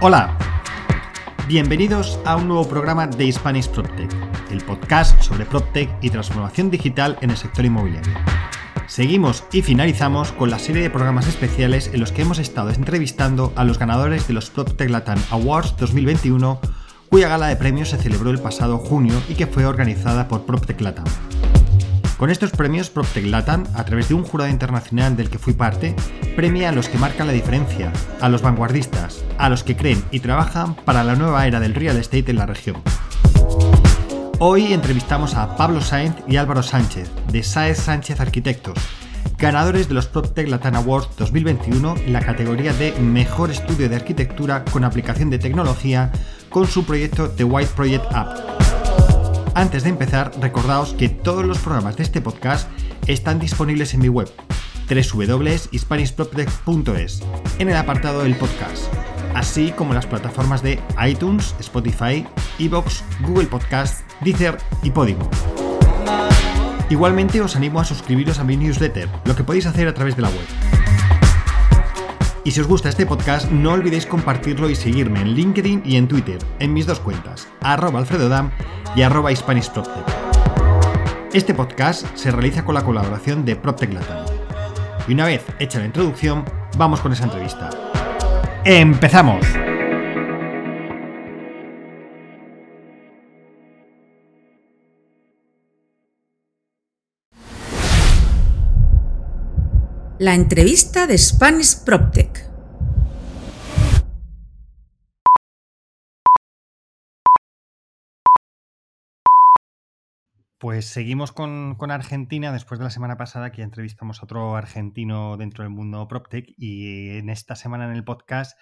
Hola, bienvenidos a un nuevo programa de Spanish PropTech, el podcast sobre PropTech y transformación digital en el sector inmobiliario. Seguimos y finalizamos con la serie de programas especiales en los que hemos estado entrevistando a los ganadores de los PropTech Latam Awards 2021, cuya gala de premios se celebró el pasado junio y que fue organizada por PropTech Latam. Con estos premios, PropTech Latam, a través de un jurado internacional del que fui parte, premia a los que marcan la diferencia, a los vanguardistas, a los que creen y trabajan para la nueva era del real estate en la región. Hoy entrevistamos a Pablo Sainz y Álvaro Sánchez, de Saez Sánchez Arquitectos, ganadores de los PropTech Latam Awards 2021 en la categoría de Mejor Estudio de Arquitectura con aplicación de tecnología con su proyecto The White Project App. Antes de empezar, recordaos que todos los programas de este podcast están disponibles en mi web www.hispanishproptech.es en el apartado del podcast, así como en las plataformas de iTunes, Spotify, Evox, Google Podcast, Deezer y Podimo. Igualmente os animo a suscribiros a mi newsletter, lo que podéis hacer a través de la web. Y si os gusta este podcast, no olvidéis compartirlo y seguirme en LinkedIn y en Twitter, en mis dos cuentas, arroba alfredodam y arroba Este podcast se realiza con la colaboración de PropTech Latam. Y una vez hecha la introducción, vamos con esa entrevista. ¡Empezamos! La entrevista de Spanish PropTech. Pues seguimos con, Argentina después de la semana pasada que entrevistamos a otro argentino dentro del mundo PropTech y en esta semana en el podcast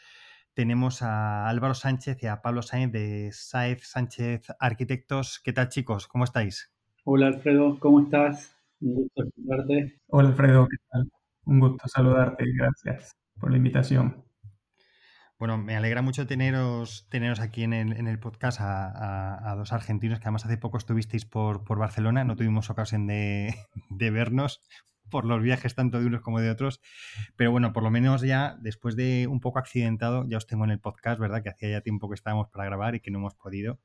tenemos a Álvaro Sánchez y a Pablo Sáenz de Saez Sánchez Arquitectos. ¿Qué tal chicos? ¿Cómo estáis? Hola Alfredo, ¿cómo estás? Un gusto saludarte. Hola Alfredo, ¿qué tal? Un gusto saludarte gracias por la invitación. Bueno, me alegra mucho teneros, teneros aquí en el, podcast a, dos argentinos que además hace poco estuvisteis por, Barcelona, no tuvimos ocasión de, vernos por los viajes tanto de unos como de otros, pero bueno, por lo menos ya después de un poco accidentado, ya os tengo en el podcast, ¿verdad? Que hacía ya tiempo que estábamos para grabar y que no hemos podido.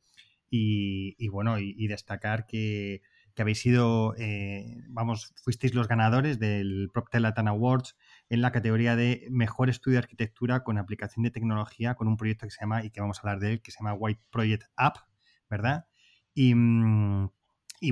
Y, bueno, y, destacar que, habéis sido, eh, vamos, fuisteis los ganadores del PropTech Latin Awards en la categoría de Mejor Estudio de Arquitectura con aplicación de tecnología con un proyecto que se llama, y que vamos a hablar de él, que se llama White Project App, ¿verdad? Y, mm,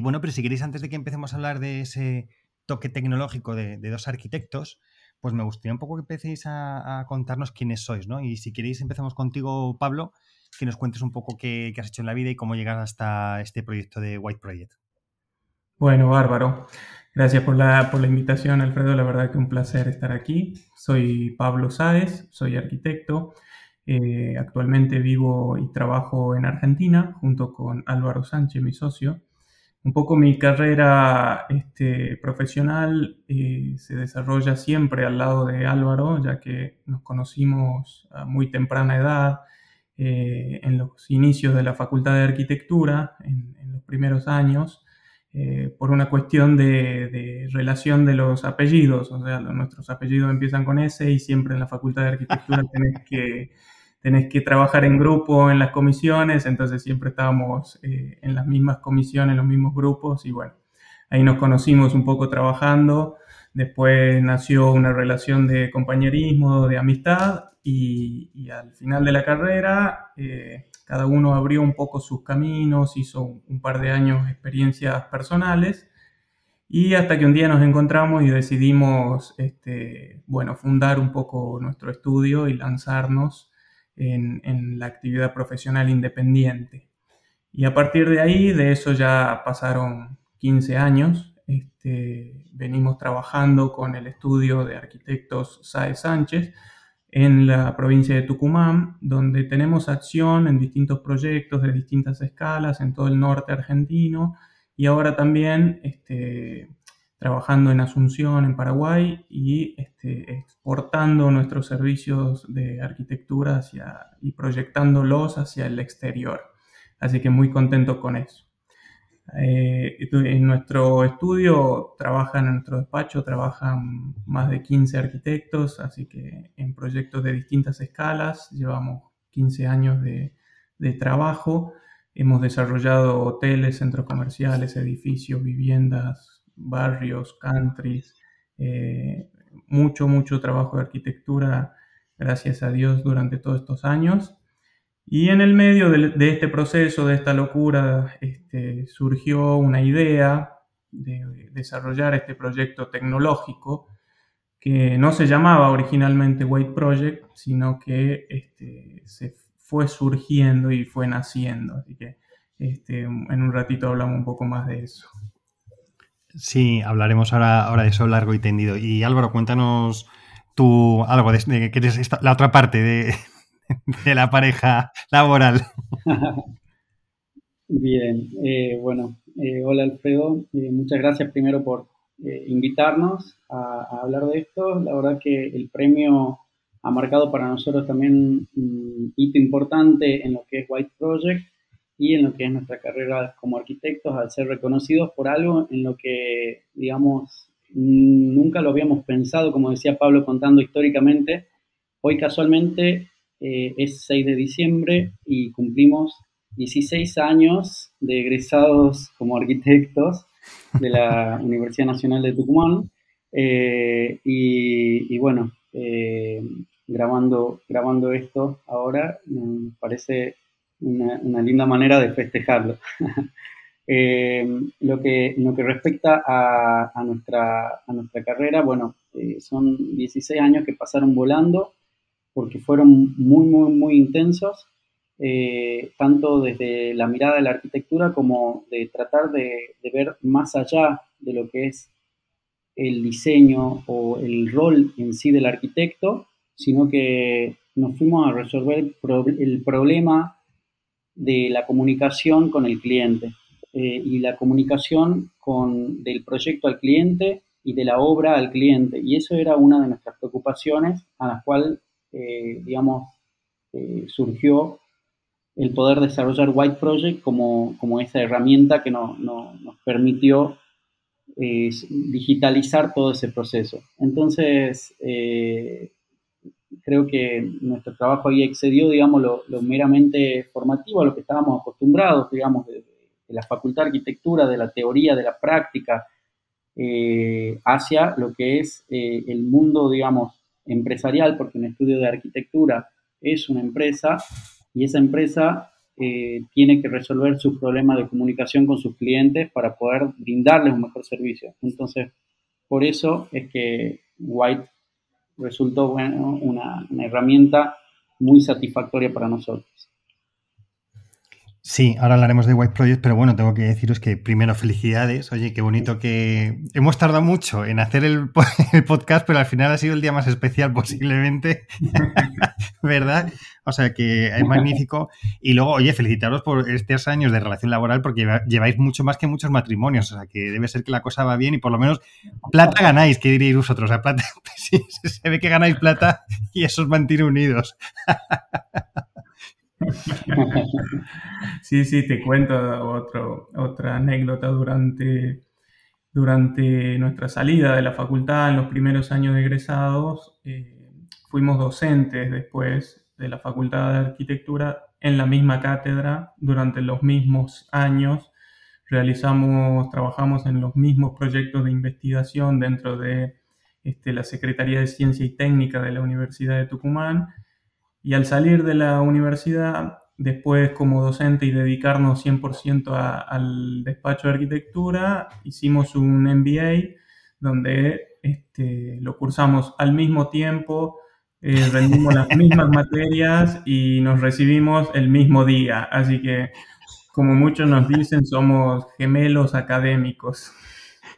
bueno, pero si queréis, antes de que empecemos a hablar de ese toque tecnológico de, dos arquitectos, pues me gustaría un poco que empecéis a, contarnos quiénes sois, ¿no? Y si queréis, empecemos contigo, Pablo, que nos cuentes un poco qué, qué has hecho en la vida y cómo llegas hasta este proyecto de White Project. Bueno, bárbaro. Gracias por la, por la invitación, Alfredo. La verdad que un placer estar aquí. Soy Pablo Sáez, soy arquitecto. Eh, actualmente vivo y trabajo en Argentina junto con Álvaro Sánchez, mi socio. Un poco mi carrera este, profesional eh, se desarrolla siempre al lado de Álvaro, ya que nos conocimos a muy temprana edad, eh, en los inicios de la Facultad de Arquitectura, en, en los primeros años. Eh, por una cuestión de, relación de los apellidos, o sea, nuestros apellidos empiezan con S y siempre en la Facultad de Arquitectura tenés que, tenés que trabajar en grupo en las comisiones, entonces siempre estábamos eh, en las mismas comisiones, en los mismos grupos. Y bueno, ahí nos conocimos un poco trabajando, después nació una relación de compañerismo, de amistad. Y, al final de la carrera... Eh, cada uno abrió un poco sus caminos, hizo un par de años experiencias personales y hasta que un día nos encontramos y decidimos, este, bueno, fundar un poco nuestro estudio y lanzarnos en, la actividad profesional independiente. Y a partir de ahí, de eso ya pasaron 15 años. Este, venimos trabajando con el estudio de arquitectos Sae Sánchez, en la provincia de Tucumán, donde tenemos acción en distintos proyectos de distintas escalas en todo el norte argentino y ahora también este, trabajando en Asunción, en Paraguay y este, exportando nuestros servicios de arquitectura hacia, y proyectándolos hacia el exterior. Así que muy contento con eso. Eh, en nuestro estudio trabajan, en nuestro despacho trabajan más de 15 arquitectos, así que en proyectos de distintas escalas llevamos 15 años de, trabajo. Hemos desarrollado hoteles, centros comerciales, edificios, viviendas, barrios, countries, eh, mucho, mucho trabajo de arquitectura, gracias a Dios, durante todos estos años. Y en el medio de, este proceso, de esta locura, este, surgió una idea de desarrollar este proyecto tecnológico que no se llamaba originalmente White Project, sino que este, se fue surgiendo y fue naciendo. Así que este, en un ratito hablamos un poco más de eso. Sí, hablaremos ahora, ahora de eso largo y tendido. Y Álvaro, cuéntanos tú algo de, eres la otra parte de, de la pareja laboral. Bien, eh, bueno, eh, hola Alfredo, eh, muchas gracias primero por invitarnos a, hablar de esto. La verdad que el premio ha marcado para nosotros también un hito importante en lo que es White Project y en lo que es nuestra carrera como arquitectos al ser reconocidos por algo en lo que, digamos, nunca lo habíamos pensado, como decía Pablo contando históricamente. Hoy casualmente eh, es 6 de diciembre y cumplimos 16 años de egresados como arquitectos de la Universidad Nacional de Tucumán. Eh, y, bueno, eh, grabando, grabando esto ahora me parece una, linda manera de festejarlo. lo, que, lo que respecta a, a, nuestra, a nuestra carrera, bueno, son 16 años que pasaron volando porque fueron muy, muy, muy intensos, eh, tanto desde la mirada de la arquitectura como de tratar de, ver más allá de lo que es el diseño o el rol en sí del arquitecto, sino que nos fuimos a resolver el problema de la comunicación con el cliente eh, y la comunicación con, del proyecto al cliente y de la obra al cliente. Y eso era una de nuestras preocupaciones a las cuales eh, digamos, eh, surgió el poder desarrollar White Project como, como esa herramienta que nos permitió eh, digitalizar todo ese proceso. Entonces, creo que nuestro trabajo ahí excedió, digamos, lo, meramente formativo, a lo que estábamos acostumbrados, digamos, de, la facultad de arquitectura, de la teoría, de la práctica, hacia lo que es el mundo, digamos, empresarial, porque un estudio de arquitectura es una empresa y esa empresa eh, tiene que resolver sus problemas de comunicación con sus clientes para poder brindarles un mejor servicio. Entonces, por eso es que White resultó una herramienta muy satisfactoria para nosotros. Sí, ahora hablaremos de White Project, pero bueno, tengo que deciros que primero felicidades. Oye, qué bonito que hemos tardado mucho en hacer el, podcast, pero al final ha sido el día más especial posiblemente, ¿verdad? O sea que es magnífico. Y luego, oye, felicitaros por estos años de relación laboral porque lleváis mucho más que muchos matrimonios. O sea que debe ser que la cosa va bien y por lo menos plata ganáis, ¿qué diréis vosotros? O sea, plata, sí, se ve que ganáis plata y eso os mantiene unidos. sí, sí, te cuento otra anécdota durante, durante nuestra salida de la facultad en los primeros años de egresados. Eh, fuimos docentes después de la Facultad de Arquitectura en la misma cátedra durante los mismos años. Realizamos, trabajamos en los mismos proyectos de investigación dentro de este, la Secretaría de Ciencia y Técnica de la Universidad de Tucumán y al salir de la universidad, después como docente y dedicarnos 100% al despacho de arquitectura, hicimos un MBA donde este, lo cursamos al mismo tiempo, eh, rendimos las mismas materias y nos recibimos el mismo día. Así que, como muchos nos dicen, somos gemelos académicos.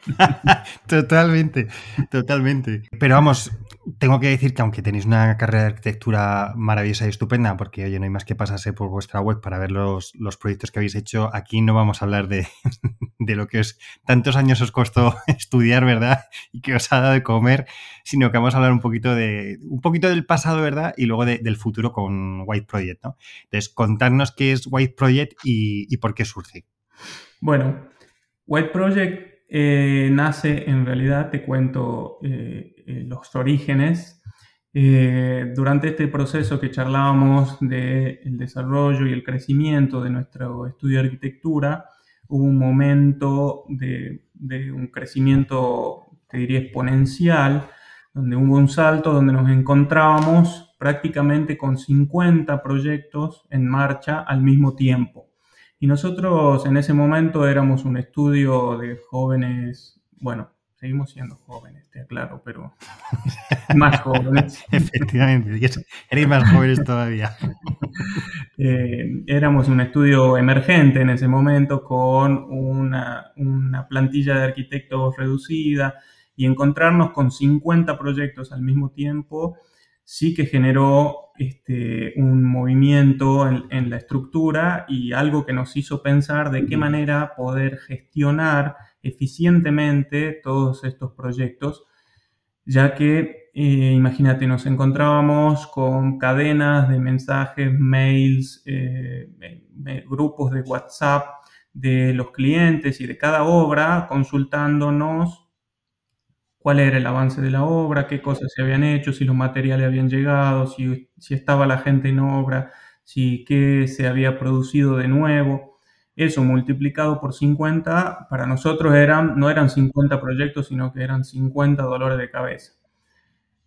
totalmente, totalmente. Pero vamos, tengo que decir que aunque tenéis una carrera de arquitectura maravillosa y estupenda, porque oye, no hay más que pasarse por vuestra web para ver los, proyectos que habéis hecho, aquí no vamos a hablar de, lo que os tantos años os costó estudiar, ¿verdad? Y que os ha dado de comer, sino que vamos a hablar un poquito de un poquito del pasado, ¿verdad? Y luego del futuro con White Project, ¿no? Entonces, contarnos qué es White Project y, por qué surge. Bueno, White Project eh, nace en realidad, te cuento eh, eh, los orígenes, durante este proceso que charlábamos del desarrollo y el crecimiento de nuestro estudio de arquitectura, hubo un momento de un crecimiento, te diría, exponencial, donde hubo un salto donde nos encontrábamos prácticamente con 50 proyectos en marcha al mismo tiempo. Y nosotros en ese momento éramos un estudio de jóvenes, bueno, seguimos siendo jóvenes, te aclaro, pero más jóvenes. Efectivamente, eres más jóvenes todavía. Eh, éramos un estudio emergente en ese momento con una, una plantilla de arquitectos reducida y encontrarnos con 50 proyectos al mismo tiempo sí que generó este, un movimiento en, la estructura y algo que nos hizo pensar de qué manera poder gestionar eficientemente todos estos proyectos, ya que, eh, imagínate, nos encontrábamos con cadenas de mensajes, mails, eh, grupos de WhatsApp de los clientes y de cada obra consultándonos cuál era el avance de la obra, qué cosas se habían hecho, si los materiales habían llegado, si, estaba la gente en obra, si qué se había producido de nuevo. Eso multiplicado por 50, para nosotros eran, no eran 50 proyectos, sino que eran 50 dolores de cabeza.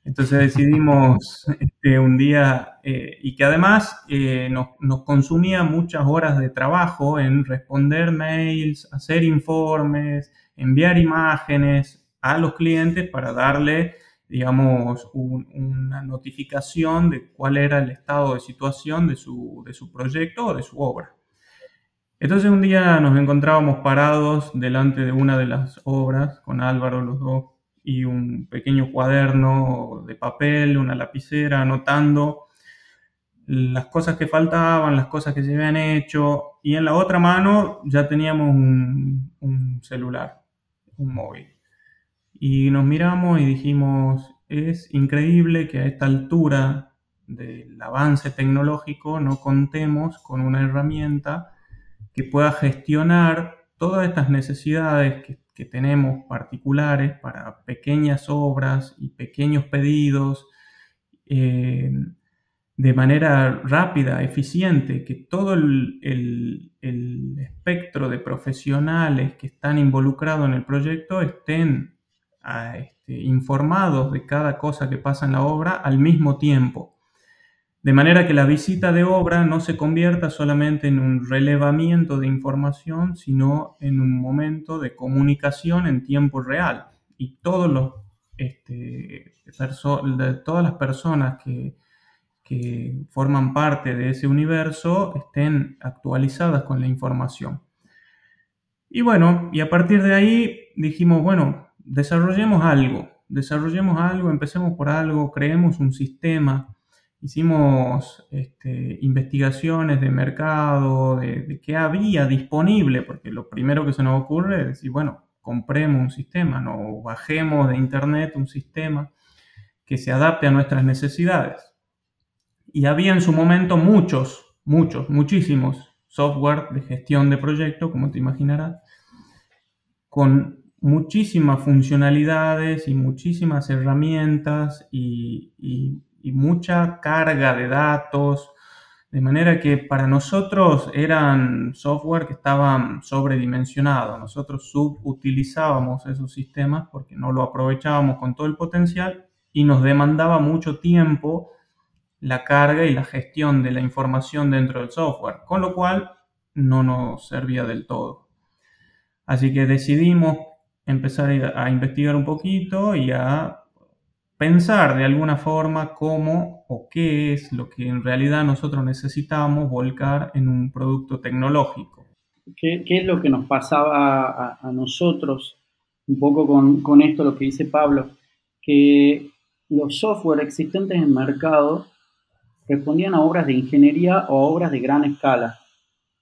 Entonces decidimos este, un día, eh, y que además eh, nos, nos, consumía muchas horas de trabajo en responder mails, hacer informes, enviar imágenes, a los clientes para darle, digamos, una notificación de cuál era el estado de situación de su, de su proyecto o de su obra. Entonces un día nos encontrábamos parados delante de una de las obras con Álvaro los dos y un pequeño cuaderno de papel, una lapicera, anotando las cosas que faltaban, las cosas que se habían hecho y en la otra mano ya teníamos un, un celular, un móvil. Y nos miramos y dijimos, es increíble que a esta altura del avance tecnológico no contemos con una herramienta que pueda gestionar todas estas necesidades que, tenemos particulares para pequeñas obras y pequeños pedidos eh, de manera rápida, eficiente, que todo el, el espectro de profesionales que están involucrados en el proyecto estén este, informados de cada cosa que pasa en la obra al mismo tiempo. De manera que la visita de obra no se convierta solamente en un relevamiento de información, sino en un momento de comunicación en tiempo real. Y todos los, este, todas las personas que, que forman parte de ese universo estén actualizadas con la información. Y bueno, y a partir de ahí dijimos, bueno, desarrollemos algo, desarrollemos algo, empecemos por algo, creemos un sistema, hicimos este, investigaciones de mercado, de, qué había disponible, porque lo primero que se nos ocurre es decir, bueno, compremos un sistema, no bajemos de internet un sistema que se adapte a nuestras necesidades. Y había en su momento muchos, muchos, muchísimos software de gestión de proyectos, como te imaginarás, con muchísimas funcionalidades y muchísimas herramientas y, mucha carga de datos, de manera que para nosotros eran software que estaban sobredimensionados. Nosotros subutilizábamos esos sistemas porque no lo aprovechábamos con todo el potencial y nos demandaba mucho tiempo la carga y la gestión de la información dentro del software, con lo cual no nos servía del todo. Así que decidimos empezar a investigar un poquito y a pensar de alguna forma cómo o qué es lo que en realidad nosotros necesitamos volcar en un producto tecnológico. ¿Qué, es lo que nos pasaba a, nosotros un poco con, con, esto, lo que dice Pablo? Que los software existentes en mercado respondían a obras de ingeniería o obras de gran escala.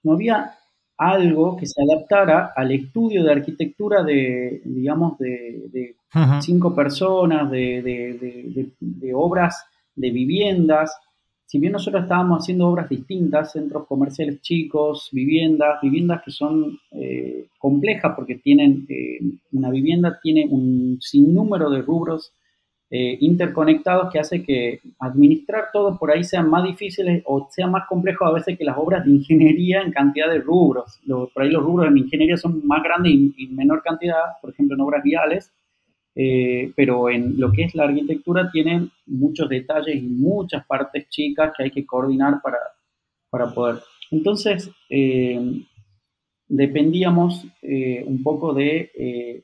No había algo que se adaptara al estudio de arquitectura de, digamos, de, cinco personas, de, obras de viviendas. Si bien nosotros estábamos haciendo obras distintas, centros comerciales chicos, viviendas, viviendas que son eh, complejas porque tienen, eh, una vivienda tiene un sinnúmero de rubros eh, interconectados que hace que administrar todo por ahí sea más difícil o sea más complejo a veces que las obras de ingeniería en cantidad de rubros. por ahí los rubros en ingeniería son más grandes y, en menor cantidad, por ejemplo en obras viales, eh, pero en lo que es la arquitectura tienen muchos detalles y muchas partes chicas que hay que coordinar para, para poder. Entonces, eh, dependíamos un poco de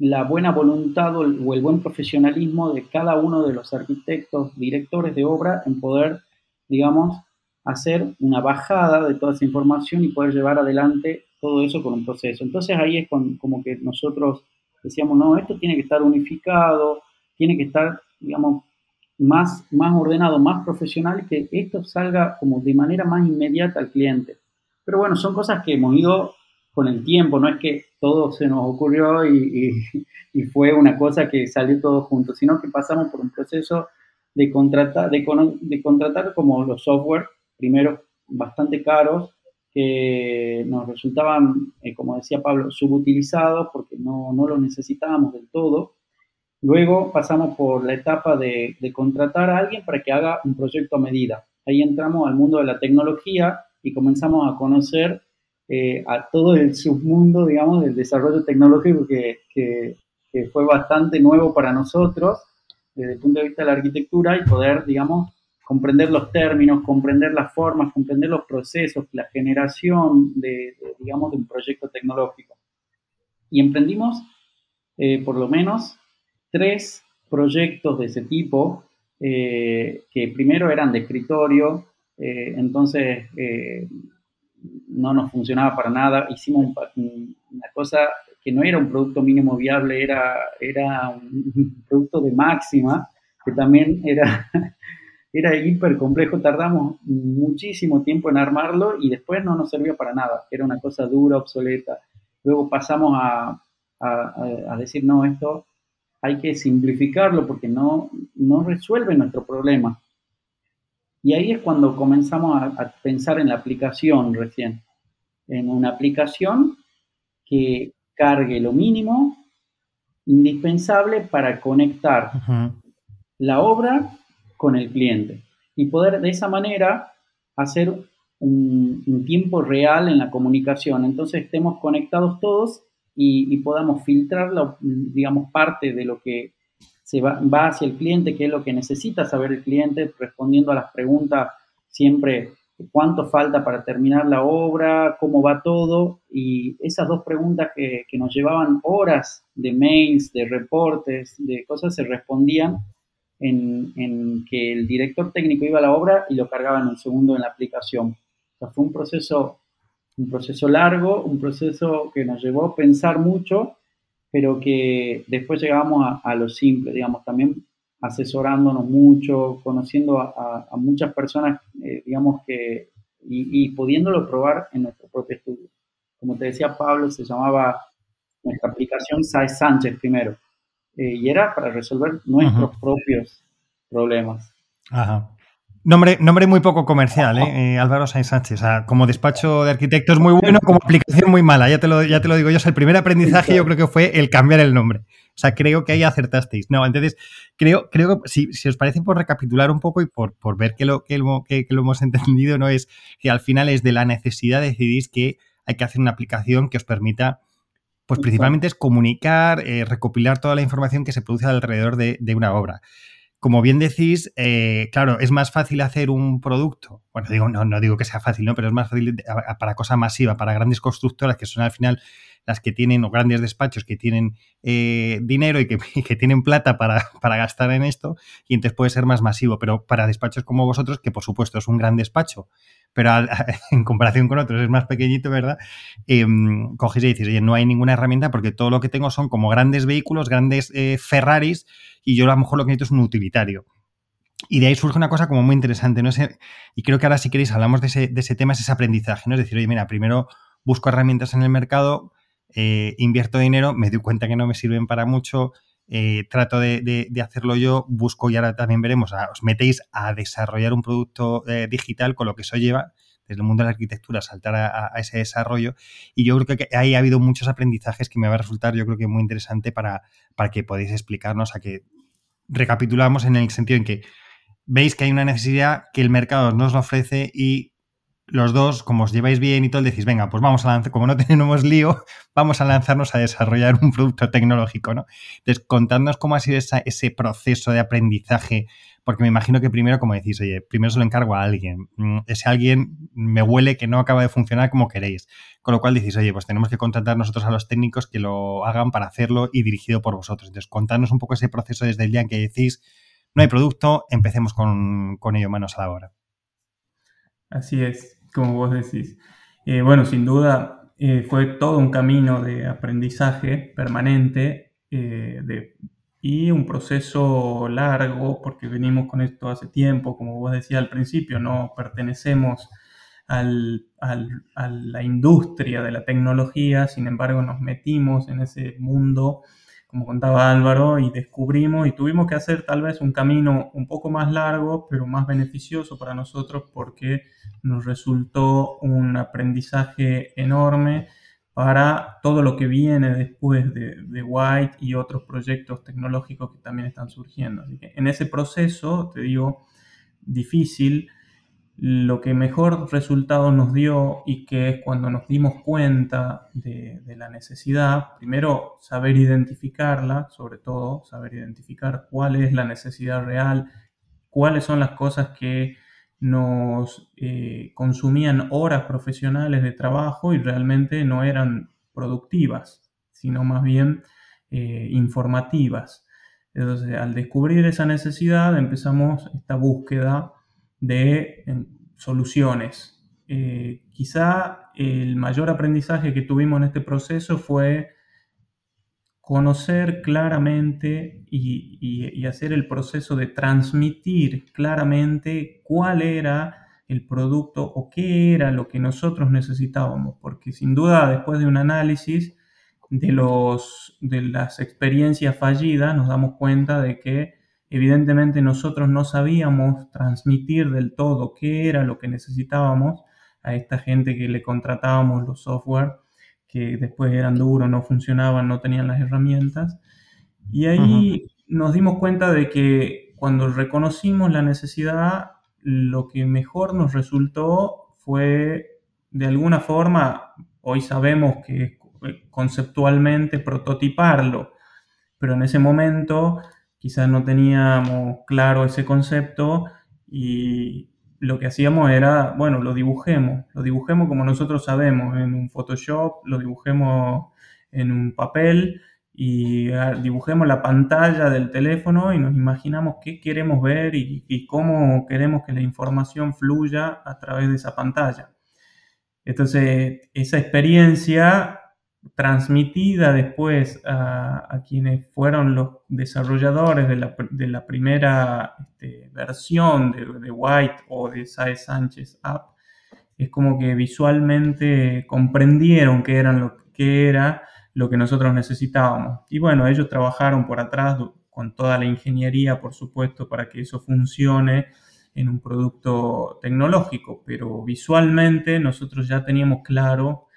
la buena voluntad o el, buen profesionalismo de cada uno de los arquitectos, directores de obra en poder, digamos, hacer una bajada de toda esa información y poder llevar adelante todo eso con un proceso. Entonces ahí es como que nosotros decíamos, no, esto tiene que estar unificado, tiene que estar, digamos, más, más ordenado, más profesional, que esto salga como de manera más inmediata al cliente. Pero bueno, son cosas que hemos ido con el tiempo, no es que todo se nos ocurrió y, fue una cosa que salió todo junto, sino que pasamos por un proceso de contratar, de, contratar como los software, primero bastante caros, que nos resultaban, eh, como decía Pablo, subutilizados porque no, no los necesitábamos del todo. Luego pasamos por la etapa de, de, contratar a alguien para que haga un proyecto a medida. Ahí entramos al mundo de la tecnología y comenzamos a conocer eh, a todo el submundo, digamos, del desarrollo tecnológico que, que, fue bastante nuevo para nosotros desde el punto de vista de la arquitectura y poder, digamos, comprender los términos, comprender las formas, comprender los procesos, la generación de, digamos, de un proyecto tecnológico. Y emprendimos eh, por lo menos tres proyectos de ese tipo, eh, que primero eran de escritorio, entonces no nos funcionaba para nada. Hicimos una cosa que no era un producto mínimo viable, era, era un producto de máxima, que también era, era hiper complejo. Tardamos muchísimo tiempo en armarlo y después no nos servía para nada. Era una cosa dura, obsoleta. Luego pasamos a, a, decir, no, esto hay que simplificarlo porque no, no resuelve nuestro problema. Y ahí es cuando comenzamos a, pensar en la aplicación recién, en una aplicación que cargue lo mínimo indispensable para conectar la obra con el cliente. Y poder de esa manera hacer un, tiempo real en la comunicación. Entonces estemos conectados todos y, y podamos filtrar, digamos, parte de lo que se va, hacia el cliente, qué es lo que necesita saber el cliente, respondiendo a las preguntas siempre cuánto falta para terminar la obra, cómo va todo, y esas dos preguntas que, nos llevaban horas de mails, de reportes, de cosas, se respondían en, que el director técnico iba a la obra y lo cargaba en un segundo en la aplicación. O sea, fue un proceso, un proceso largo, un proceso que nos llevó a pensar mucho pero que después llegábamos a, lo simple, digamos, también asesorándonos mucho, conociendo a, muchas personas, eh, digamos que, y, pudiéndolo probar en nuestro propio estudio. Como te decía Pablo, se llamaba nuestra aplicación Sai Sánchez primero, eh, y era para resolver nuestros propios problemas. Ajá. Nombre, nombre muy poco comercial, ¿eh? ¿eh? Álvaro Sainz Sánchez. O sea, como despacho de arquitectos muy bueno, como aplicación muy mala. Ya te lo, ya te lo digo yo. O sea, el primer aprendizaje yo creo que fue el cambiar el nombre. O sea, creo que ahí acertasteis. No, entonces, creo, creo que si, si os parece por recapitular un poco y por, por ver que lo, que, lo, que, lo hemos entendido, no es que al final es de la necesidad decidís que hay que hacer una aplicación que os permita pues principalmente es comunicar, eh, recopilar toda la información que se produce alrededor de, de, una obra como bien decís, eh, claro, es más fácil hacer un producto. Bueno, digo, no, no digo que sea fácil, ¿no? Pero es más fácil para cosa masiva, para grandes constructoras que son al final las que tienen, o grandes despachos que tienen eh, dinero y que, que, tienen plata para, para, gastar en esto, y entonces puede ser más masivo. Pero para despachos como vosotros, que por supuesto es un gran despacho, pero en comparación con otros es más pequeñito, ¿verdad? Eh, coges y dices, oye, no hay ninguna herramienta porque todo lo que tengo son como grandes vehículos, grandes eh, Ferraris, y yo a lo mejor lo que necesito es un utilitario. Y de ahí surge una cosa como muy interesante, ¿no? y creo que ahora si queréis hablamos de ese, de ese tema, es ese aprendizaje, ¿no? Es decir, oye, mira, primero busco herramientas en el mercado, eh, invierto dinero, me doy cuenta que no me sirven para mucho, eh, trato de, hacerlo yo, busco y ahora también veremos, os metéis a desarrollar un producto eh, digital con lo que eso lleva desde el mundo de la arquitectura, saltar a, ese desarrollo. Y yo creo que ahí ha habido muchos aprendizajes que me va a resultar, yo creo que muy interesante para, para que podáis explicarnos a que recapitulamos en el sentido en que veis que hay una necesidad que el mercado nos ofrece y los dos, como os lleváis bien y todo, decís, venga, pues vamos a lanzar, como no tenemos lío, vamos a lanzarnos a desarrollar un producto tecnológico, ¿no? Entonces, contadnos cómo ha sido ese proceso de aprendizaje, porque me imagino que primero, como decís, oye, primero se lo encargo a alguien, mm, ese alguien me huele que no acaba de funcionar como queréis, con lo cual decís, oye, pues tenemos que contratar nosotros a los técnicos que lo hagan para hacerlo y dirigido por vosotros. Entonces, contadnos un poco ese proceso desde el día en que decís, no hay producto, empecemos con, con ello manos a la obra. Así es como vos decís. Eh, bueno, sin duda eh, fue todo un camino de aprendizaje permanente eh, y un proceso largo, porque venimos con esto hace tiempo, como vos decías al principio, no pertenecemos a la industria de la tecnología, sin embargo nos metimos en ese mundo como contaba Álvaro, y descubrimos y tuvimos que hacer tal vez un camino un poco más largo, pero más beneficioso para nosotros porque nos resultó un aprendizaje enorme para todo lo que viene después de, de, White y otros proyectos tecnológicos que también están surgiendo. Así que en ese proceso, te digo, difícil, lo que mejor resultado nos dio y que es cuando nos dimos cuenta de, la necesidad, primero saber identificarla, sobre todo saber identificar cuál es la necesidad real, cuáles son las cosas que nos eh, consumían horas profesionales de trabajo y realmente no eran productivas, sino más bien eh, informativas. Entonces, al descubrir esa necesidad, empezamos esta búsqueda de soluciones. Eh, quizá el mayor aprendizaje que tuvimos en este proceso fue conocer claramente y, hacer el proceso de transmitir claramente cuál era el producto o qué era lo que nosotros necesitábamos, porque sin duda después de un análisis de, los, de las experiencias fallidas nos damos cuenta de que Evidentemente nosotros no sabíamos transmitir del todo qué era lo que necesitábamos a esta gente que le contratábamos los software que después eran duros, no funcionaban, no tenían las herramientas. Y ahí nos dimos cuenta de que cuando reconocimos la necesidad, lo que mejor nos resultó fue, de alguna forma, hoy sabemos que conceptualmente prototiparlo, pero en ese momento quizás no teníamos claro ese concepto y lo que hacíamos era, bueno, lo dibujemos, lo dibujemos como nosotros sabemos, en un Photoshop, lo dibujemos en un papel y ah, dibujemos la pantalla del teléfono y nos imaginamos qué queremos ver y, y cómo queremos que la información fluya a través de esa pantalla. Entonces, esa experiencia transmitida después a, quienes fueron los desarrolladores de la, primera este, versión de, White o de Sae Sánchez App, es como que visualmente comprendieron qué, era lo que nosotros necesitábamos. Y bueno, ellos trabajaron por atrás con toda la ingeniería, por supuesto, para que eso funcione en un producto tecnológico, pero visualmente nosotros ya teníamos claro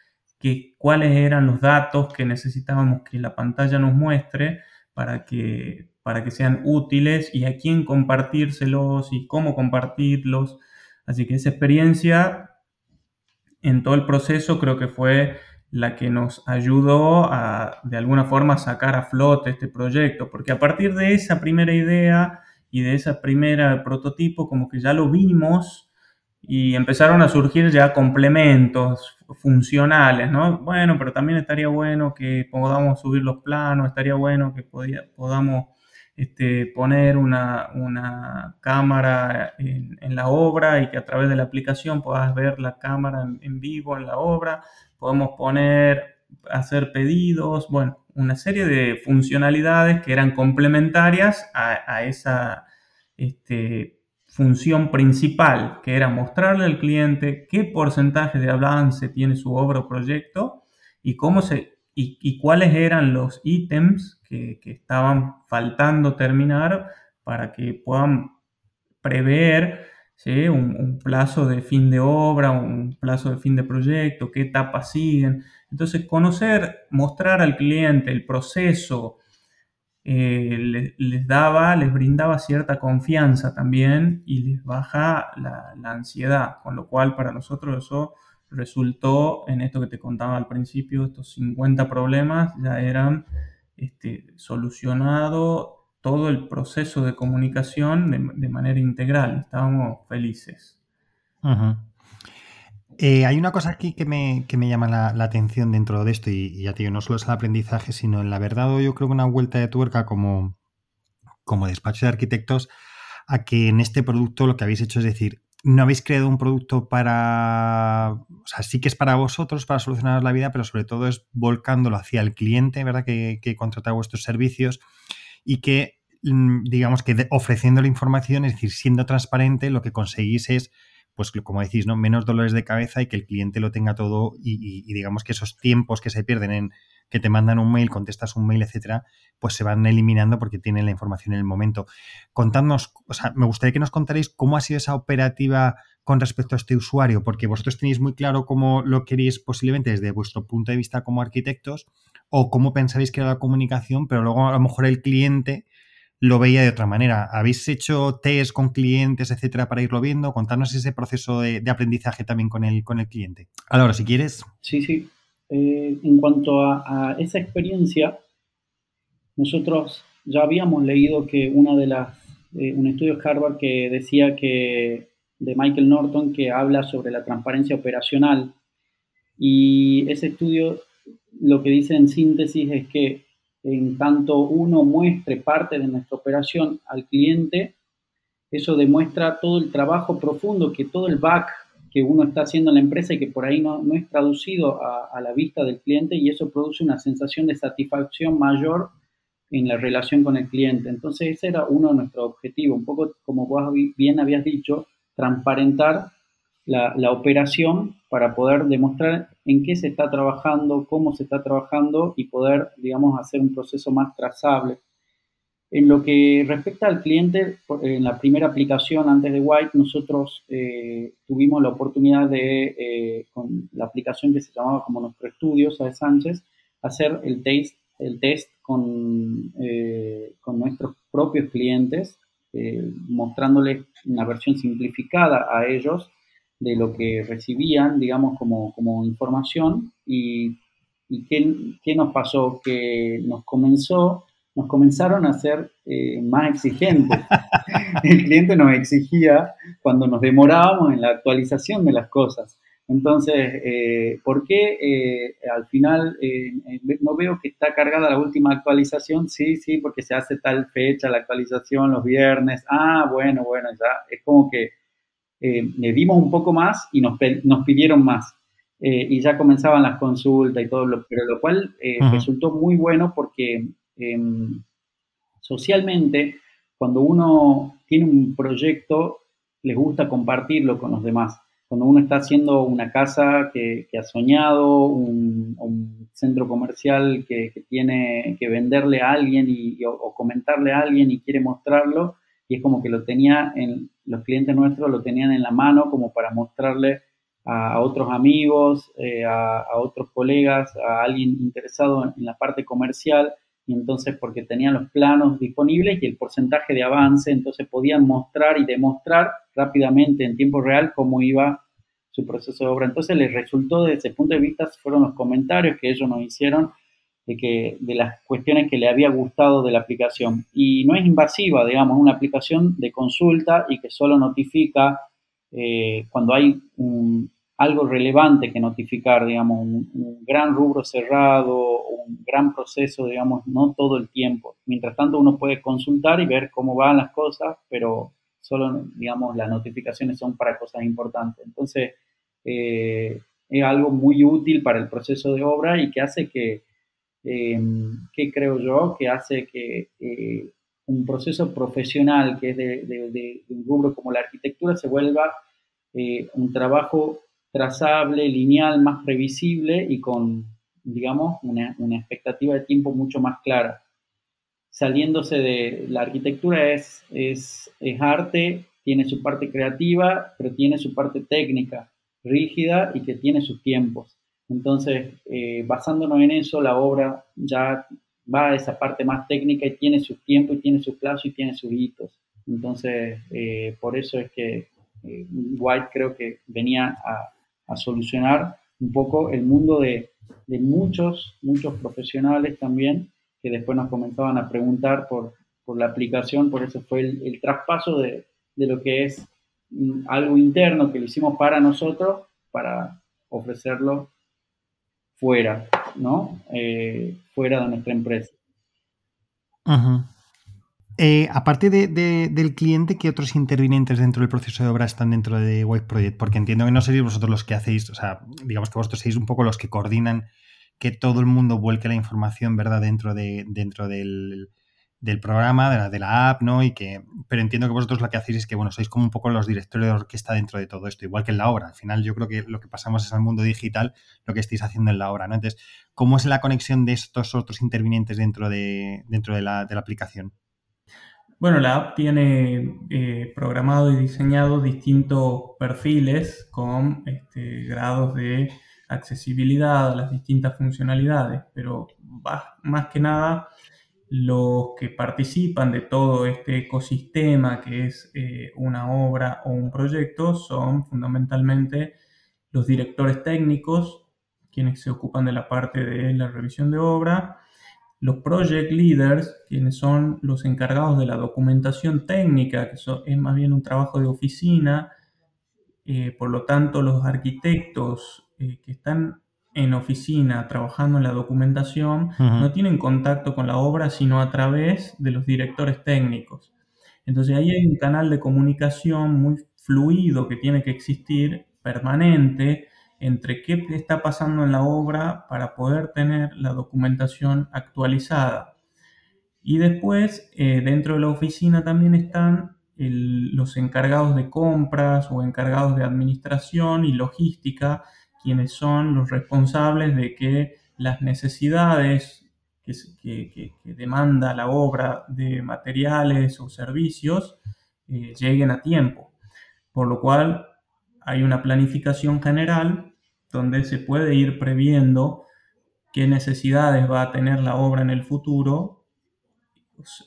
cuáles eran los datos que necesitábamos que la pantalla nos muestre para que, para que sean útiles y a quién compartírselos y cómo compartirlos. Así que esa experiencia en todo el proceso creo que fue la que nos ayudó a, de alguna forma, sacar a flote este proyecto, porque a partir de esa primera idea y de esa primera prototipo, como que ya lo vimos y empezaron a surgir ya complementos funcionales, ¿no? Bueno, pero también estaría bueno que podamos subir los planos, estaría bueno que podamos este, poner una, cámara en, la obra y que a través de la aplicación puedas ver la cámara en, vivo en la obra, podemos poner, hacer pedidos, bueno, una serie de funcionalidades que eran complementarias a, a esa este, función principal, que era mostrarle al cliente qué porcentaje de avance tiene su obra o proyecto y, cómo se, y, cuáles eran los ítems que, estaban faltando terminar para que puedan prever un, un, plazo de fin de obra, un plazo de fin de proyecto, qué etapas siguen. Entonces, conocer, mostrar al cliente el proceso, eh, les, daba, les brindaba cierta confianza también y les baja la, ansiedad, con lo cual para nosotros eso resultó en esto que te contaba al principio, estos 50 problemas ya eran este, solucionados todo el proceso de comunicación de, manera integral, estábamos felices. Eh, hay una cosa aquí que me, llama la, atención dentro de esto, y, ya te digo, no solo es el aprendizaje, sino en la verdad yo creo que una vuelta de tuerca como, como despacho de arquitectos a que en este producto lo que habéis hecho es decir, no habéis creado un producto para, o sea, sí que es para vosotros, para solucionar la vida, pero sobre todo es volcándolo hacia el cliente, ¿verdad? Que, que contrata vuestros servicios y que, mm, digamos que ofreciendo la información, es decir, siendo transparente, lo que conseguís es pues como decís, ¿no? Menos dolores de cabeza y que el cliente lo tenga todo y, digamos que esos tiempos que se pierden en que te mandan un mail, contestas un mail, etcétera, pues se van eliminando porque tienen la información en el momento. Contadnos, o sea, me gustaría que nos contaréis cómo ha sido esa operativa con respecto a este usuario, porque vosotros tenéis muy claro cómo lo queréis posiblemente desde vuestro punto de vista como arquitectos o cómo pensáis que era la comunicación, pero luego a lo mejor el cliente lo veía de otra manera. ¿Habéis hecho test con clientes, etcétera, para irlo viendo? Contarnos ese proceso de, aprendizaje también con el, con el cliente. Ahora, si quieres. Sí, sí. Eh, en cuanto a, esa experiencia, nosotros ya habíamos leído que una de las, eh, un estudio de Harvard que decía que, de Michael Norton, que habla sobre la transparencia operacional. Y ese estudio lo que dice en síntesis es que en tanto uno muestre parte de nuestra operación al cliente, eso demuestra todo el trabajo profundo que todo el back que uno está haciendo en la empresa y que por ahí no, no es traducido a, la vista del cliente y eso produce una sensación de satisfacción mayor en la relación con el cliente. Entonces ese era uno de nuestros objetivos, un poco como vos bien habías dicho, transparentar la, operación para poder demostrar en qué se está trabajando, cómo se está trabajando y poder, digamos, hacer un proceso más trazable. En lo que respecta al cliente, en la primera aplicación antes de White, nosotros eh, tuvimos la oportunidad de, eh, con la aplicación que se llamaba como nuestro estudio, Sabe Sánchez, hacer el test, el test con, eh, con nuestros propios clientes, mostrándoles una versión simplificada a ellos de lo que recibían, digamos, como, como información y, y qué, qué, nos pasó, que nos comenzó, nos comenzaron a ser eh, más exigentes. El cliente nos exigía cuando nos demorábamos en la actualización de las cosas. Entonces, eh, ¿por qué eh, al final no veo que está cargada la última actualización? Sí, sí, porque se hace tal fecha la actualización los viernes. Ah, bueno, bueno, ya es como que eh, le dimos un poco más y nos, nos pidieron más. Eh, y ya comenzaban las consultas y todo, lo, pero lo cual eh, resultó muy bueno porque em, socialmente, cuando uno tiene un proyecto, les gusta compartirlo con los demás. Cuando uno está haciendo una casa que, ha soñado, un, centro comercial que, tiene que venderle a alguien y, o, comentarle a alguien y quiere mostrarlo, y es como que lo tenía en, los clientes nuestros lo tenían en la mano como para mostrarle a, otros amigos, eh, a, otros colegas, a alguien interesado en, la parte comercial, y entonces porque tenían los planos disponibles y el porcentaje de avance, entonces podían mostrar y demostrar rápidamente en tiempo real cómo iba su proceso de obra. Entonces les resultó desde ese punto de vista, fueron los comentarios que ellos nos hicieron de, que, de las cuestiones que le había gustado de la aplicación. Y no es invasiva, digamos, una aplicación de consulta y que solo notifica eh, cuando hay algo relevante que notificar, digamos, un, gran rubro cerrado, un gran proceso, digamos, no todo el tiempo. Mientras tanto, uno puede consultar y ver cómo van las cosas, pero solo, digamos, las notificaciones son para cosas importantes. Entonces, eh, es algo muy útil para el proceso de obra y que hace que eh, que creo yo que hace que eh, un proceso profesional que es de, un rubro como la arquitectura se vuelva eh, un trabajo trazable, lineal, más previsible y con, digamos, una, expectativa de tiempo mucho más clara. Saliéndose de la arquitectura es, es, es arte, tiene su parte creativa, pero tiene su parte técnica, rígida y que tiene sus tiempos. Entonces, eh, basándonos en eso, la obra ya va a esa parte más técnica y tiene su tiempo y tiene su plazo y tiene sus hitos. Entonces, eh, por eso es que eh, White creo que venía a, solucionar un poco el mundo de, muchos, muchos profesionales también que después nos comenzaban a preguntar por, la aplicación, por eso fue el, traspaso de, lo que es mm, algo interno que lo hicimos para nosotros, para ofrecerlo fuera, ¿no? Eh, fuera de nuestra empresa. Eh, aparte del cliente, ¿qué otros intervinientes dentro del proceso de obra están dentro de White Project? Porque entiendo que no seréis vosotros los que hacéis, o sea, digamos que vosotros seréis un poco los que coordinan que todo el mundo vuelque la información, ¿verdad?, dentro, de, dentro del, del programa, de la, de la, app, ¿no? Y que, pero entiendo que vosotros lo que hacéis es que, bueno, sois como un poco los directores de orquesta dentro de todo esto, igual que en la obra. Al final yo creo que lo que pasamos es al mundo digital, lo que estáis haciendo en la obra, ¿no? Entonces, ¿cómo es la conexión de estos otros intervinientes dentro de, dentro de, la, de la aplicación? Bueno, la app tiene eh, programado y diseñado distintos perfiles con este, grados de accesibilidad a las distintas funcionalidades, pero más que nada los que participan de todo este ecosistema que es eh, una obra o un proyecto son fundamentalmente los directores técnicos, quienes se ocupan de la parte de la revisión de obra, los project leaders, quienes son los encargados de la documentación técnica, que es más bien un trabajo de oficina, eh, por lo tanto los arquitectos eh, que están en oficina trabajando en la documentación no tienen contacto con la obra sino a través de los directores técnicos. Entonces ahí hay un canal de comunicación muy fluido que tiene que existir permanente entre qué está pasando en la obra para poder tener la documentación actualizada. Y después, eh, dentro de la oficina también están los encargados de compras o encargados de administración y logística, quienes son los responsables de que las necesidades que, demanda la obra de materiales o servicios eh, lleguen a tiempo. Por lo cual hay una planificación general donde se puede ir previendo qué necesidades va a tener la obra en el futuro,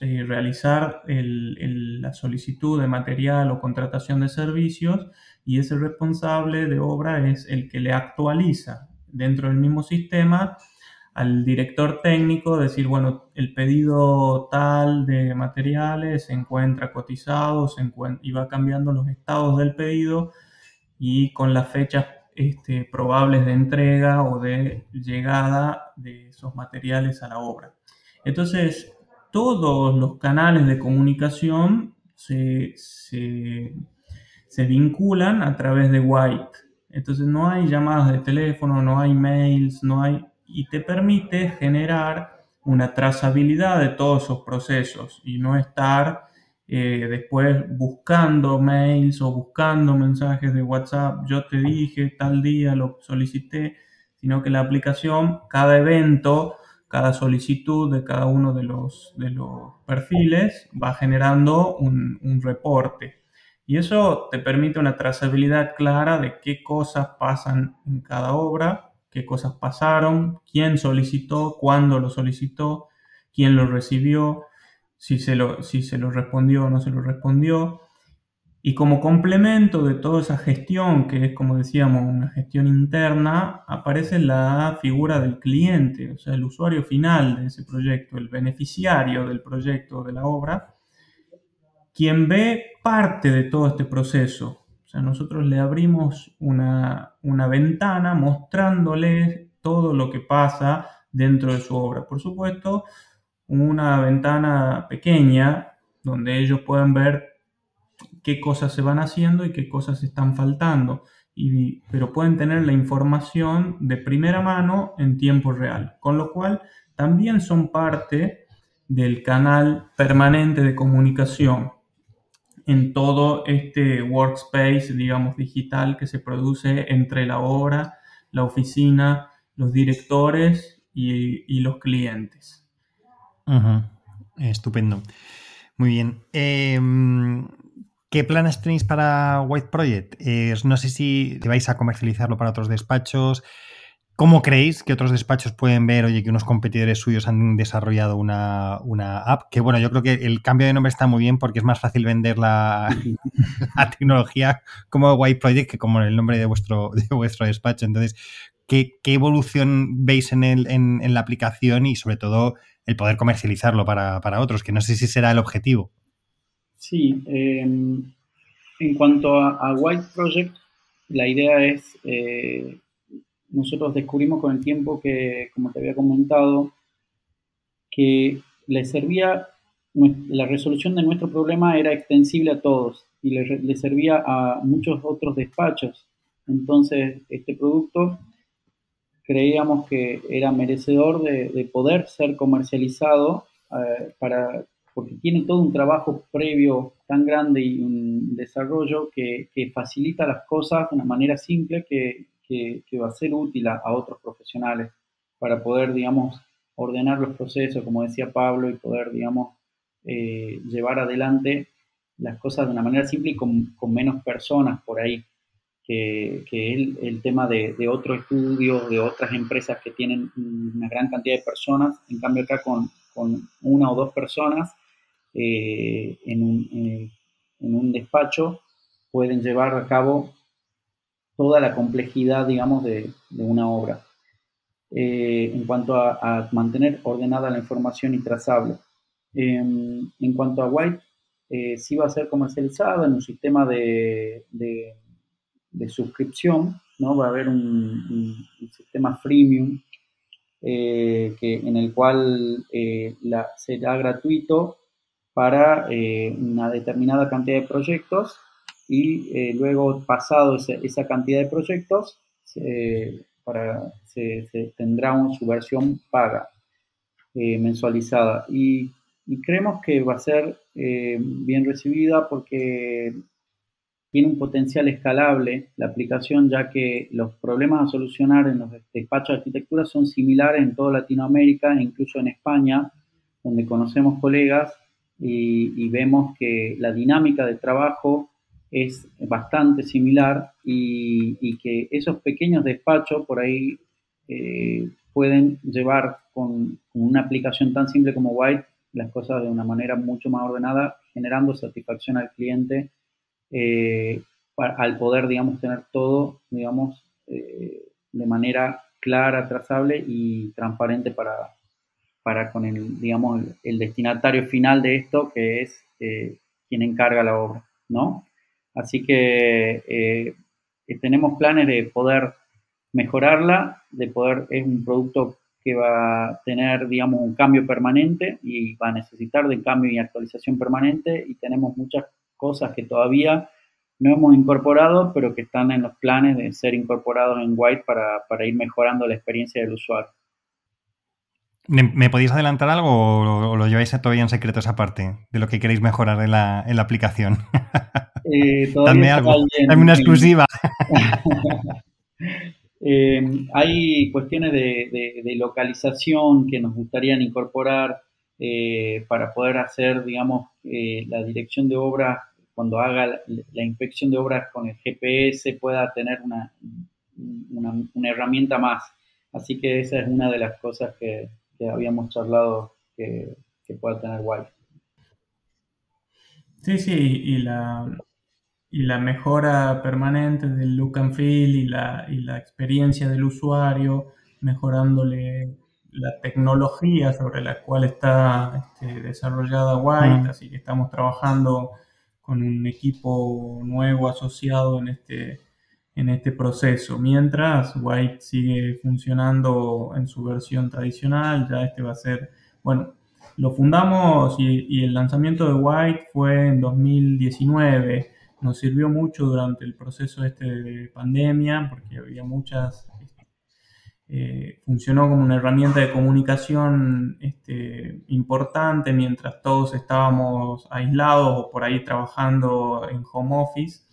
eh, realizar la solicitud de material o contratación de servicios y ese responsable de obra es el que le actualiza dentro del mismo sistema al director técnico, decir, bueno, el pedido tal de materiales se encuentra cotizado se y va cambiando los estados del pedido y con las fechas este, probables de entrega o de llegada de esos materiales a la obra. Entonces, todos los canales de comunicación se, se vinculan a través de White. Entonces no hay llamadas de teléfono, no hay mails, no hay... Y te permite generar una trazabilidad de todos esos procesos y no estar eh, después buscando mails o buscando mensajes de WhatsApp. Yo te dije tal día, lo solicité, sino que la aplicación, cada evento, cada solicitud de cada uno de los, de los perfiles va generando un, un reporte. Y eso te permite una trazabilidad clara de qué cosas pasan en cada obra, qué cosas pasaron, quién solicitó, cuándo lo solicitó, quién lo recibió, si se lo, si se lo respondió o no se lo respondió. Y como complemento de toda esa gestión, que es como decíamos una gestión interna, aparece la figura del cliente, o sea, el usuario final de ese proyecto, el beneficiario del proyecto de la obra, quien ve parte de todo este proceso. O sea, nosotros le abrimos una, ventana mostrándole todo lo que pasa dentro de su obra. Por supuesto, una ventana pequeña donde ellos pueden ver qué cosas se van haciendo y qué cosas están faltando. Y, pero pueden tener la información de primera mano en tiempo real, con lo cual también son parte del canal permanente de comunicación en todo este workspace, digamos, digital que se produce entre la obra, la oficina, los directores y, los clientes. Estupendo. Muy bien. Em, ¿Qué planes tenéis para White Project? no sé si vais a comercializarlo para otros despachos. ¿Cómo creéis que otros despachos pueden ver, oye, que unos competidores suyos han desarrollado una, app? Que bueno, yo creo que el cambio de nombre está muy bien porque es más fácil vender la, tecnología como White Project que como el nombre de vuestro, de vuestro despacho. Entonces, ¿qué, evolución veis en, el, en, la aplicación y sobre todo el poder comercializarlo para, otros? Que no sé si será el objetivo. Sí, em, en cuanto a, White Project, la idea es... Eh, nosotros descubrimos con el tiempo que, como te había comentado, que le servía, la resolución de nuestro problema era extensible a todos y le, servía a muchos otros despachos. Entonces, este producto creíamos que era merecedor de, poder ser comercializado eh, para, porque tiene todo un trabajo previo tan grande y un desarrollo que, que facilita las cosas de una manera simple que, que, va a ser útil a, otros profesionales para poder, digamos, ordenar los procesos, como decía Pablo, y poder, digamos, eh, llevar adelante las cosas de una manera simple y con, menos personas por ahí, que, que el, el, tema de, de otros estudios, de otras empresas que tienen una gran cantidad de personas, en cambio acá con, con una o dos personas eh, en, un, eh, en un despacho pueden llevar a cabo toda la complejidad, digamos, de, una obra. Eh, en cuanto a, mantener ordenada la información y trazable. Em, en cuanto a White, sí va a ser comercializado en un sistema de, suscripción, ¿no? Va a haber un, sistema freemium que, en el cual la, será gratuito para una determinada cantidad de proyectos y eh, luego pasado esa cantidad de proyectos para, se, tendrá su versión paga eh, mensualizada. Y, creemos que va a ser eh, bien recibida porque tiene un potencial escalable la aplicación ya que los problemas a solucionar en los despachos de arquitectura son similares en toda Latinoamérica incluso en España donde conocemos colegas y, vemos que la dinámica de trabajo es bastante similar y, que esos pequeños despachos por ahí eh, pueden llevar con, una aplicación tan simple como White las cosas de una manera mucho más ordenada, generando satisfacción al cliente eh, al poder, digamos, tener todo, digamos, eh, de manera clara, trazable y transparente para, para con el, digamos, el, destinatario final de esto, que es quien encarga la obra, ¿no? Así que eh, tenemos planes de poder mejorarla, de poder, es un producto que va a tener, digamos, un cambio permanente y va a necesitar de cambio y actualización permanente y tenemos muchas cosas que todavía no hemos incorporado, pero que están en los planes de ser incorporados en White para, para ir mejorando la experiencia del usuario. ¿Me podéis adelantar algo o lo, lleváis todavía en secreto esa parte de lo que queréis mejorar en la, en la aplicación? Eh, dame algo, dame una exclusiva. Eh, hay cuestiones de, localización que nos gustaría incorporar eh, para poder hacer, digamos, la dirección de obras, cuando haga la, inspección de obras con el GPS, pueda tener una, una herramienta más. Así que esa es una de las cosas que, que habíamos charlado que, que pueda tener White. Sí, sí, y la, y la mejora permanente del look and feel y la, y la experiencia del usuario, mejorándole la tecnología sobre la cual está este, desarrollada White, así que estamos trabajando con un equipo nuevo asociado en este, en este proceso. Mientras White sigue funcionando en su versión tradicional, ya este va a ser, bueno, lo fundamos y, el lanzamiento de White fue en 2019. Nos sirvió mucho durante el proceso este de pandemia porque había muchas... Eh, funcionó como una herramienta de comunicación este, importante mientras todos estábamos aislados o por ahí trabajando en home office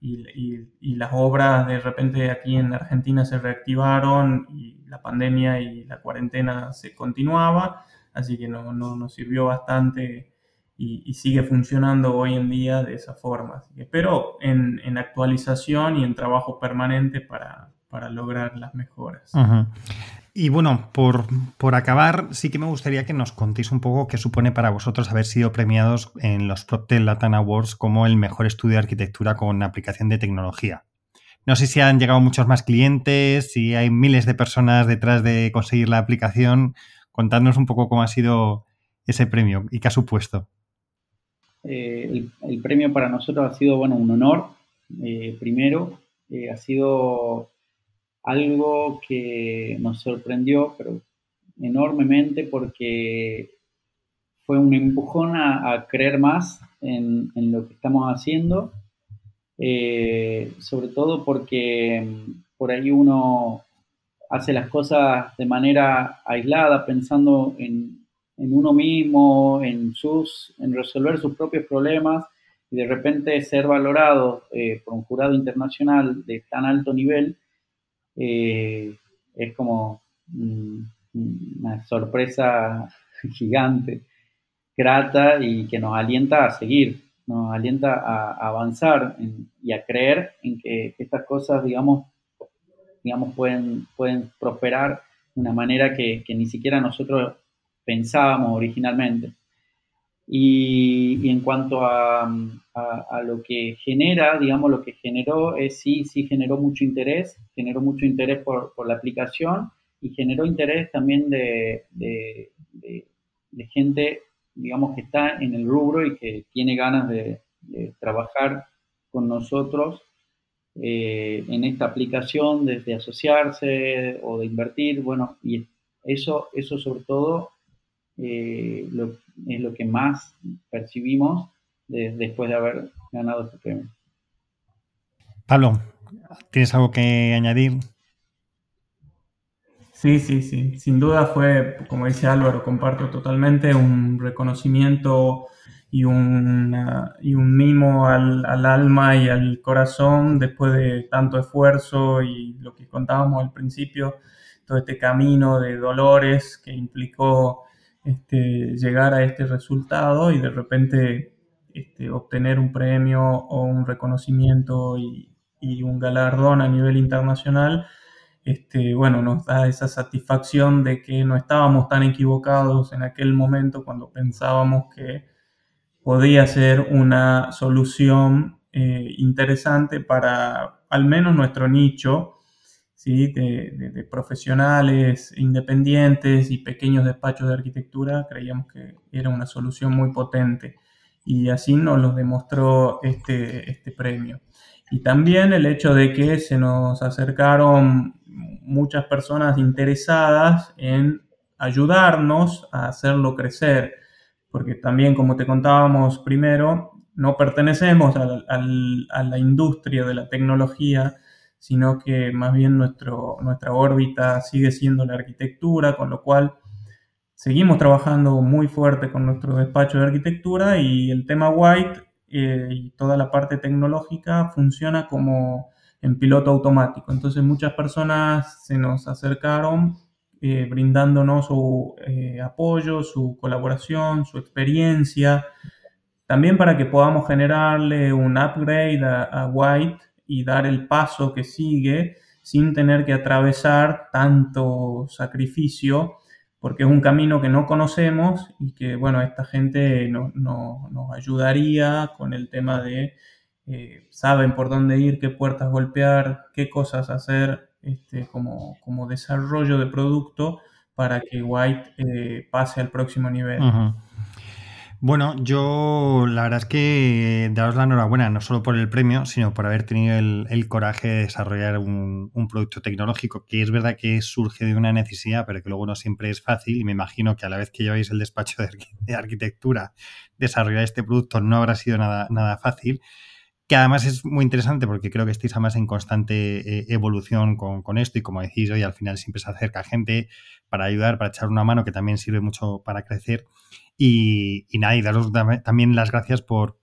y, las obras de repente aquí en Argentina se reactivaron y la pandemia y la cuarentena se continuaba, así que no, nos sirvió bastante y, sigue funcionando hoy en día de esa forma. espero en, actualización y en trabajo permanente para, para lograr las mejoras. Y bueno, por, por, acabar, sí que me gustaría que nos contéis un poco qué supone para vosotros haber sido premiados en los PropTech Latin Awards como el mejor estudio de arquitectura con aplicación de tecnología. No sé si han llegado muchos más clientes, si hay miles de personas detrás de conseguir la aplicación. Contadnos un poco cómo ha sido ese premio y qué ha supuesto. Eh, el, premio para nosotros ha sido, bueno, un honor. Eh, primero, eh, ha sido algo que nos sorprendió, pero enormemente porque fue un empujón a, creer más en, lo que estamos haciendo, sobre todo porque mm, por ahí uno hace las cosas de manera aislada, pensando en, en uno mismo, en, sus, en resolver sus propios problemas y de repente ser valorado eh, por un jurado internacional de tan alto nivel eh, es como una sorpresa gigante, grata y que nos alienta a seguir, nos alienta a, avanzar y a creer en que estas cosas, digamos, digamos pueden, pueden prosperar de una manera que ni siquiera nosotros pensábamos originalmente. Y, en cuanto a, a, lo que genera, digamos, lo que generó es sí, sí generó mucho interés, generó mucho interés por, por la aplicación y generó interés también de, de, de, gente, digamos, que está en el rubro y que tiene ganas de, trabajar con nosotros eh, en esta aplicación, desde asociarse o de invertir, bueno, y eso, eso sobre todo eh, lo, es lo que más percibimos después de haber ganado este premio. Pablo, ¿tienes algo que añadir? Sí, sí, sí. Sin duda fue, como dice Álvaro, comparto totalmente un reconocimiento y, un y un mimo al, al, alma y al corazón después de tanto esfuerzo y lo que contábamos al principio, todo este camino de dolores que implicó este, llegar a este resultado y de repente este, obtener un premio o un reconocimiento y, un galardón a nivel internacional, este, bueno, nos da esa satisfacción de que no estábamos tan equivocados en aquel momento cuando pensábamos que podía ser una solución eh, interesante para al menos nuestro nicho de, profesionales independientes y pequeños despachos de arquitectura, creíamos que era una solución muy potente y así nos lo demostró este, este premio. Y también el hecho de que se nos acercaron muchas personas interesadas en ayudarnos a hacerlo crecer, porque también, como te contábamos primero, no pertenecemos a la industria de la tecnología, sino que más bien nuestro, nuestra órbita sigue siendo la arquitectura, con lo cual seguimos trabajando muy fuerte con nuestro despacho de arquitectura y el tema White eh, y toda la parte tecnológica funciona como en piloto automático. Entonces muchas personas se nos acercaron eh, brindándonos su eh, apoyo, su colaboración, su experiencia, también para que podamos generarle un upgrade a White y dar el paso que sigue sin tener que atravesar tanto sacrificio, porque es un camino que no conocemos y que, bueno, esta gente nos ayudaría con el tema de, eh, saben por dónde ir, qué puertas golpear, qué cosas hacer este, como, como desarrollo de producto para que White eh, pase al próximo nivel. Bueno, yo la verdad es que daros la enhorabuena, no solo por el premio, sino por haber tenido el, coraje de desarrollar un, producto tecnológico que es verdad que surge de una necesidad, pero que luego no siempre es fácil. Y me imagino que a la vez que lleváis el despacho de, arquitectura, desarrollar este producto no habrá sido nada, nada fácil. Que además es muy interesante porque creo que estáis además en constante eh, evolución con, esto y como decís hoy, al final siempre se acerca gente para ayudar, para echar una mano, que también sirve mucho para crecer. Y, nada, y daros también las gracias por,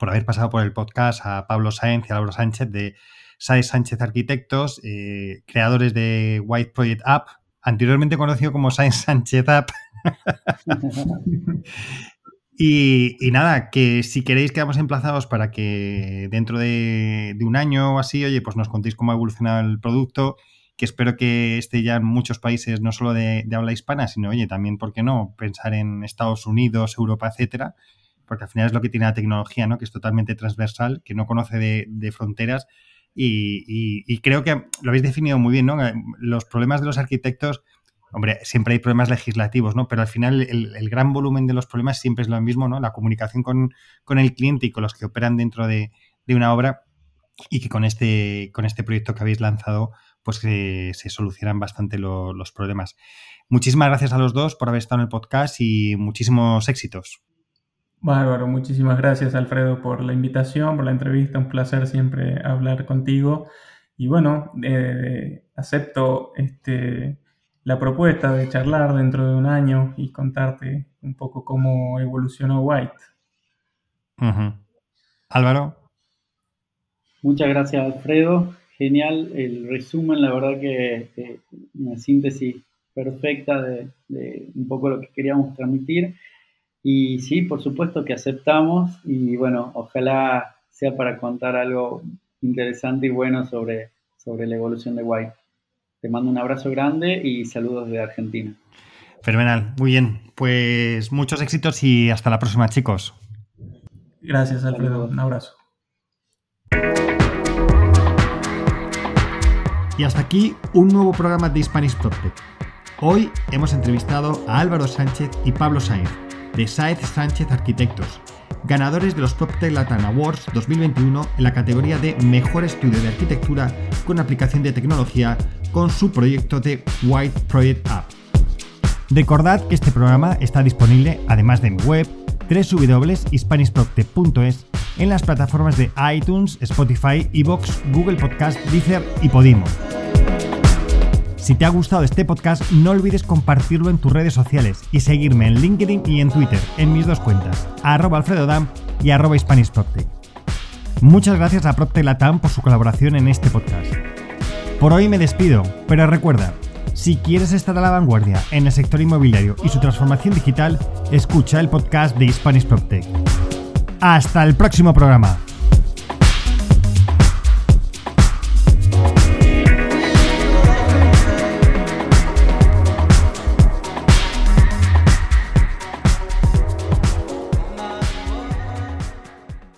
haber pasado por el podcast a Pablo Sáenz y a Laura Sánchez de Sáenz Sánchez Arquitectos, eh, creadores de White Project App, anteriormente conocido como Sáenz Sánchez App. Y, nada, que si queréis quedamos emplazados para que dentro de, un año o así, oye, pues nos contéis cómo ha evolucionado el producto, que espero que esté ya en muchos países, no solo de, habla hispana, sino, oye, también, ¿por qué no? Pensar en Estados Unidos, Europa, etcétera, porque al final es lo que tiene la tecnología, ¿no? Que es totalmente transversal, que no conoce de, fronteras y, creo que lo habéis definido muy bien, ¿no? Los problemas de los arquitectos hombre, siempre hay problemas legislativos, ¿no? Pero al final el, gran volumen de los problemas siempre es lo mismo, ¿no? La comunicación con, el cliente y con los que operan dentro de, una obra y que con este, con este proyecto que habéis lanzado, pues se solucionan bastante los problemas. Muchísimas gracias a los dos por haber estado en el podcast y muchísimos éxitos. Bárbaro, muchísimas gracias Alfredo por la invitación, por la entrevista, un placer siempre hablar contigo. Y bueno, eh, acepto este, la propuesta de charlar dentro de un año y contarte un poco cómo evolucionó White. Álvaro. Muchas gracias, Alfredo. Genial el resumen, la verdad que una síntesis perfecta de, un poco lo que queríamos transmitir. Y sí, por supuesto que aceptamos y bueno, ojalá sea para contar algo interesante y bueno sobre, sobre la evolución de White. Te mando un abrazo grande y saludos de Argentina. Fenomenal, muy bien. Pues muchos éxitos y hasta la próxima, chicos. Gracias, Alfredo. Un abrazo. Y hasta aquí un nuevo programa de Spanish PropTech. Hoy hemos entrevistado a Álvaro Sánchez y Pablo Sainz, de Saez Sánchez Arquitectos, ganadores de los PropTech Latin Awards 2021 en la categoría de Mejor Estudio de Arquitectura con aplicación de tecnología con su proyecto de White Project App. Recordad que este programa está disponible, además de mi web, www.hispanisprocte.es, en las plataformas de iTunes, Spotify, Evox, Google Podcast, Deezer y Podimo. Si te ha gustado este podcast, no olvides compartirlo en tus redes sociales y seguirme en LinkedIn y en Twitter, en mis dos cuentas, arroba alfredodam y arroba Muchas gracias a Procte Latam por su colaboración en este podcast. Por hoy me despido, pero recuerda, si quieres estar a la vanguardia en el sector inmobiliario y su transformación digital, escucha el podcast de Spanish PropTech. Hasta el próximo programa.